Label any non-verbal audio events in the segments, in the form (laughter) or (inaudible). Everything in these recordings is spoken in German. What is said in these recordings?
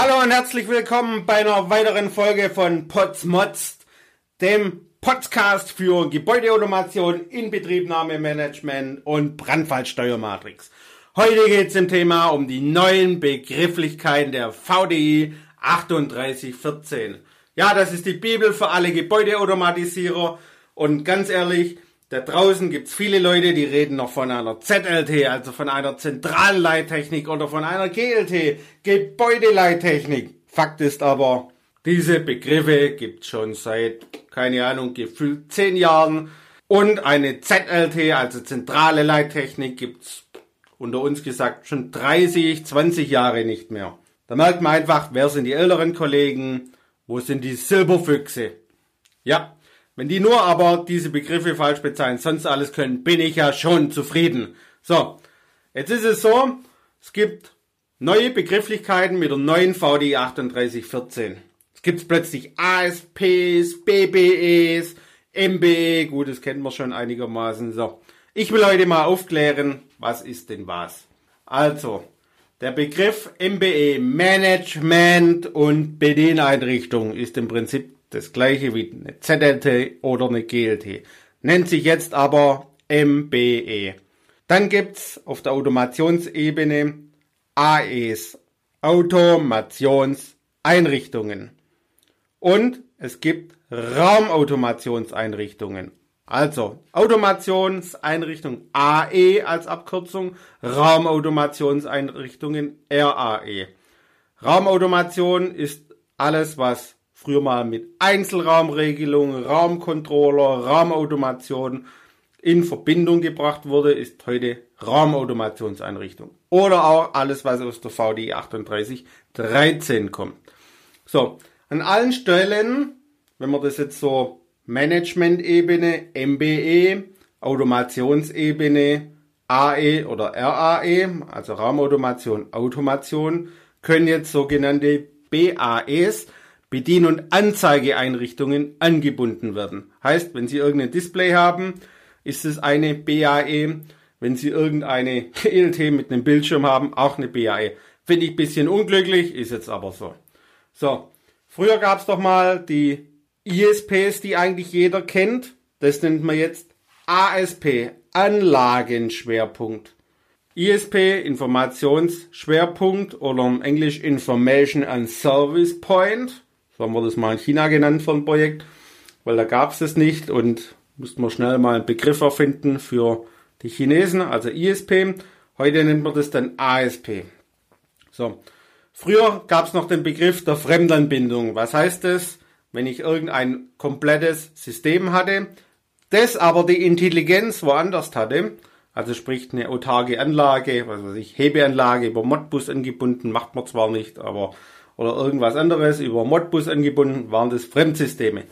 Hallo und herzlich willkommen bei einer weiteren Folge von Potsmods, dem Podcast für Gebäudeautomation, Inbetriebnahmemanagement und Brandfallsteuermatrix. Heute geht es im Thema um die neuen Begrifflichkeiten der VDI 3814. Ja, das ist die Bibel für alle Gebäudeautomatisierer und ganz ehrlich, da draußen gibt's viele Leute, die reden noch von einer ZLT, also von einer zentralen Leittechnik oder von einer GLT, Gebäudeleittechnik. Fakt ist aber, diese Begriffe gibt's schon seit, keine Ahnung, gefühlt zehn Jahren. Und eine ZLT, also zentrale Leittechnik, gibt's unter uns gesagt schon 30, 20 Jahre nicht mehr. Da merkt man einfach, wer sind die älteren Kollegen, wo sind die Silberfüchse. Ja, wenn die nur aber diese Begriffe falsch bezeichnen, sonst alles können, bin ich ja schon zufrieden. So, jetzt ist es so, es gibt neue Begrifflichkeiten mit der neuen VDI 3814. Es gibt plötzlich ASPs, BBEs, MBE, gut, das kennen wir schon einigermaßen. So, ich will heute mal aufklären, was ist denn was. Also, der Begriff MBE, Management und Bedieneinrichtung, ist im Prinzip das gleiche wie eine ZLT oder eine GLT. Nennt sich jetzt aber MBE. Dann gibt's auf der Automationsebene AEs, Automationseinrichtungen. Und es gibt Raumautomationseinrichtungen. Also Automationseinrichtung AE als Abkürzung, Raumautomationseinrichtungen RAE. Raumautomation ist alles, was früher mal mit Einzelraumregelung, Raumcontroller, Raumautomation in Verbindung gebracht wurde, ist heute Raumautomationseinrichtung. Oder auch alles, was aus der VDI 3813 kommt. So, an allen Stellen, wenn man das jetzt so Management-Ebene, MBE, Automationsebene, AE oder RAE, also Raumautomation, Automation, können jetzt sogenannte BAEs, Bedien- und Anzeigeeinrichtungen angebunden werden. Heißt, wenn Sie irgendein Display haben, ist es eine BAE. Wenn Sie irgendeine (laughs) ELT mit einem Bildschirm haben, auch eine BAE. Finde ich ein bisschen unglücklich, ist jetzt aber so. So, früher gab es doch mal die ISPs, die eigentlich jeder kennt. Das nennt man jetzt ASP, Anlagenschwerpunkt. ISP, Informationsschwerpunkt oder im Englisch Information and Service Point so haben wir das mal in China genannt von Projekt, weil da gab es das nicht und mussten wir schnell mal einen Begriff erfinden für die Chinesen, also ISP. Heute nennt man das dann ASP. So. Früher gab es noch den Begriff der Fremdanbindung. Was heißt das? Wenn ich irgendein komplettes System hatte, das aber die Intelligenz woanders hatte, also sprich eine autarke Anlage, was weiß ich, Hebeanlage über Modbus angebunden, macht man zwar nicht, aber oder irgendwas anderes über Modbus angebunden, waren das Fremdsysteme.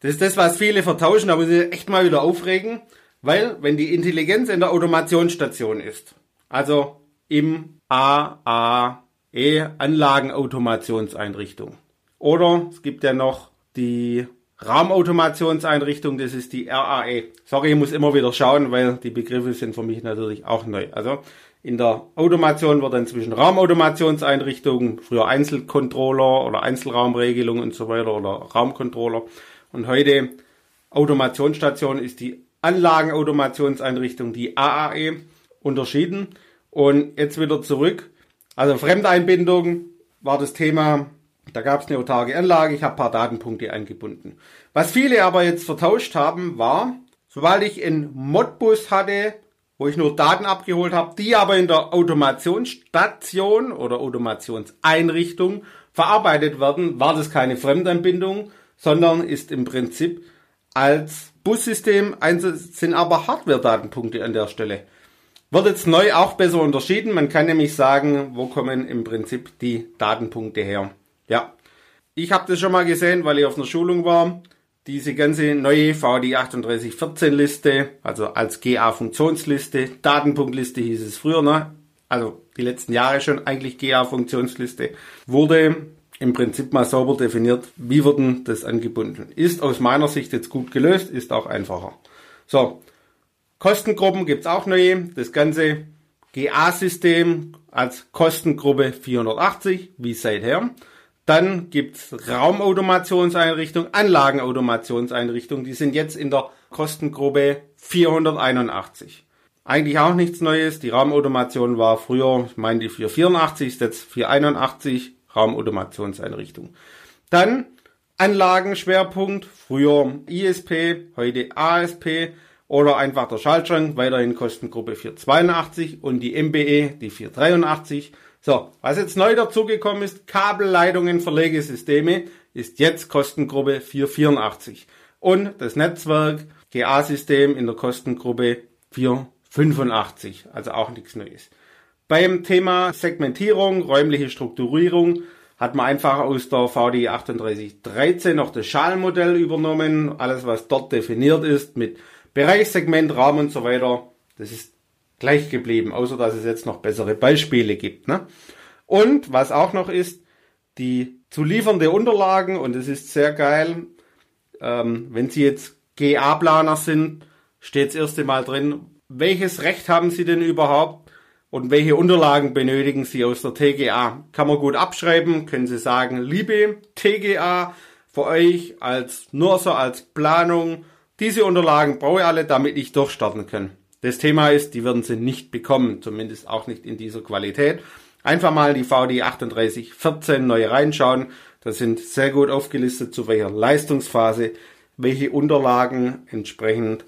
Das ist das, was viele vertauschen, da muss ich echt mal wieder aufregen, weil wenn die Intelligenz in der Automationsstation ist, also im AAE Anlagenautomationseinrichtung. Oder es gibt ja noch die Raumautomationseinrichtung, das ist die RAE. Sorry, ich muss immer wieder schauen, weil die Begriffe sind für mich natürlich auch neu. Also in der Automation wird dann zwischen Raumautomationseinrichtungen, früher Einzelcontroller oder Einzelraumregelung und so weiter oder Raumcontroller. Und heute Automationsstation ist die Anlagenautomationseinrichtung, die AAE, unterschieden. Und jetzt wieder zurück. Also Fremdeinbindung war das Thema. Da gab es eine autarke Anlage. Ich habe ein paar Datenpunkte eingebunden. Was viele aber jetzt vertauscht haben, war, sobald ich einen Modbus hatte, wo ich nur Daten abgeholt habe, die aber in der Automationsstation oder Automationseinrichtung verarbeitet werden, war das keine Fremdanbindung, sondern ist im Prinzip als Bussystem sind aber Hardware-Datenpunkte an der Stelle. Wird jetzt neu auch besser unterschieden. Man kann nämlich sagen, wo kommen im Prinzip die Datenpunkte her. Ja, ich habe das schon mal gesehen, weil ich auf einer Schulung war diese ganze neue VDI 3814 Liste, also als GA-Funktionsliste, Datenpunktliste hieß es früher, ne? also die letzten Jahre schon eigentlich GA-Funktionsliste, wurde im Prinzip mal sauber definiert, wie wird denn das angebunden. Ist aus meiner Sicht jetzt gut gelöst, ist auch einfacher. So, Kostengruppen gibt's auch neue. Das Ganze GA-System als Kostengruppe 480, wie seither. Dann gibt's Raumautomationseinrichtung, Anlagenautomationseinrichtung, die sind jetzt in der Kostengruppe 481. Eigentlich auch nichts Neues. Die Raumautomation war früher, ich meine die 484, ist jetzt 481 Raumautomationseinrichtung. Dann Anlagenschwerpunkt, früher ISP, heute ASP oder einfach der Schaltschrank, weiterhin Kostengruppe 482 und die MBE, die 483. So, was jetzt neu dazugekommen ist, Kabelleitungen, Verlegesysteme, ist jetzt Kostengruppe 484. Und das Netzwerk GA-System in der Kostengruppe 4 85, also auch nichts Neues. Beim Thema Segmentierung, räumliche Strukturierung hat man einfach aus der VDI 3813 noch das Schalenmodell übernommen. Alles, was dort definiert ist mit Bereichssegment, Raum und so weiter, das ist gleich geblieben, außer dass es jetzt noch bessere Beispiele gibt. Ne? Und was auch noch ist, die zu liefernde Unterlagen, und das ist sehr geil, ähm, wenn Sie jetzt GA-Planer sind, steht das erste Mal drin, welches Recht haben Sie denn überhaupt und welche Unterlagen benötigen Sie aus der TGA? Kann man gut abschreiben, können Sie sagen, liebe TGA, für euch als nur so als Planung, diese Unterlagen brauche ich alle, damit ich durchstarten kann. Das Thema ist, die werden Sie nicht bekommen, zumindest auch nicht in dieser Qualität. Einfach mal die VD 3814 neu reinschauen. Da sind sehr gut aufgelistet, zu welcher Leistungsphase welche Unterlagen entsprechend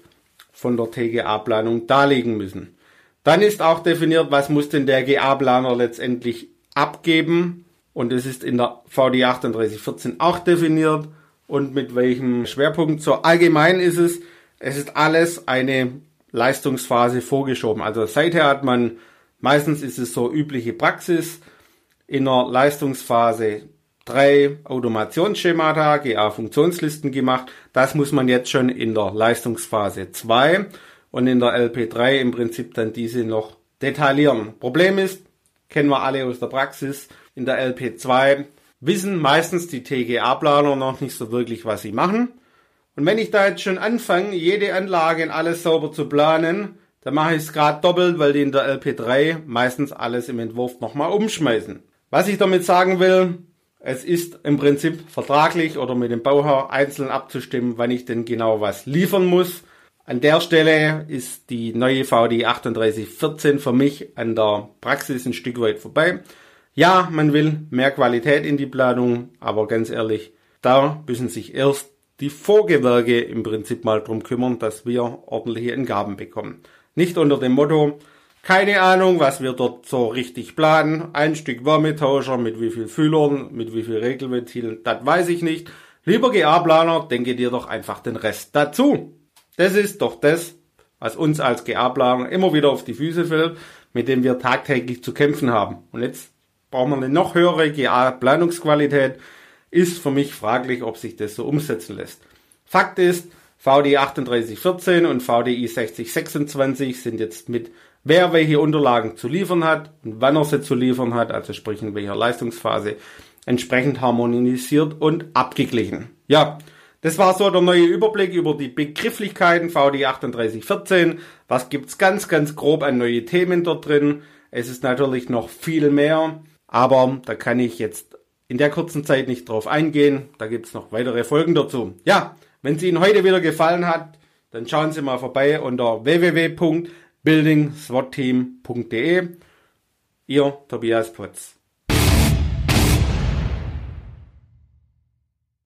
von der TGA-Planung darlegen müssen. Dann ist auch definiert, was muss denn der GA-Planer letztendlich abgeben. Und es ist in der VD 3814 auch definiert und mit welchem Schwerpunkt. So allgemein ist es, es ist alles eine Leistungsphase vorgeschoben. Also seither hat man, meistens ist es so übliche Praxis, in der Leistungsphase drei Automationsschemata, GA-Funktionslisten gemacht. Das muss man jetzt schon in der Leistungsphase 2 und in der LP3 im Prinzip dann diese noch detaillieren. Problem ist, kennen wir alle aus der Praxis, in der LP2 wissen meistens die TGA-Planer noch nicht so wirklich, was sie machen. Und wenn ich da jetzt schon anfange, jede Anlage und alles sauber zu planen, dann mache ich es gerade doppelt, weil die in der LP3 meistens alles im Entwurf nochmal umschmeißen. Was ich damit sagen will, es ist im Prinzip vertraglich oder mit dem Bauherr einzeln abzustimmen, wann ich denn genau was liefern muss. An der Stelle ist die neue VD 3814 für mich an der Praxis ein Stück weit vorbei. Ja, man will mehr Qualität in die Planung, aber ganz ehrlich, da müssen sich erst die Vorgewerke im Prinzip mal drum kümmern, dass wir ordentliche Entgaben bekommen. Nicht unter dem Motto, keine Ahnung, was wir dort so richtig planen. Ein Stück Wärmetauscher mit wie viel Fühlern, mit wie viel Regelventilen, das weiß ich nicht. Lieber GA-Planer, denke dir doch einfach den Rest dazu. Das ist doch das, was uns als GA-Planer immer wieder auf die Füße fällt, mit dem wir tagtäglich zu kämpfen haben. Und jetzt brauchen wir eine noch höhere GA-Planungsqualität. Ist für mich fraglich, ob sich das so umsetzen lässt. Fakt ist, VDI 3814 und VDI 6026 sind jetzt mit wer welche Unterlagen zu liefern hat und wann er sie zu liefern hat, also sprich in welcher Leistungsphase, entsprechend harmonisiert und abgeglichen. Ja, das war so der neue Überblick über die Begrifflichkeiten VD 3814. Was gibt's ganz, ganz grob an neue Themen dort drin? Es ist natürlich noch viel mehr, aber da kann ich jetzt in der kurzen Zeit nicht drauf eingehen. Da gibt's noch weitere Folgen dazu. Ja, wenn es Ihnen heute wieder gefallen hat, dann schauen Sie mal vorbei unter www buildingswatteam.de. Ihr Tobias Potz.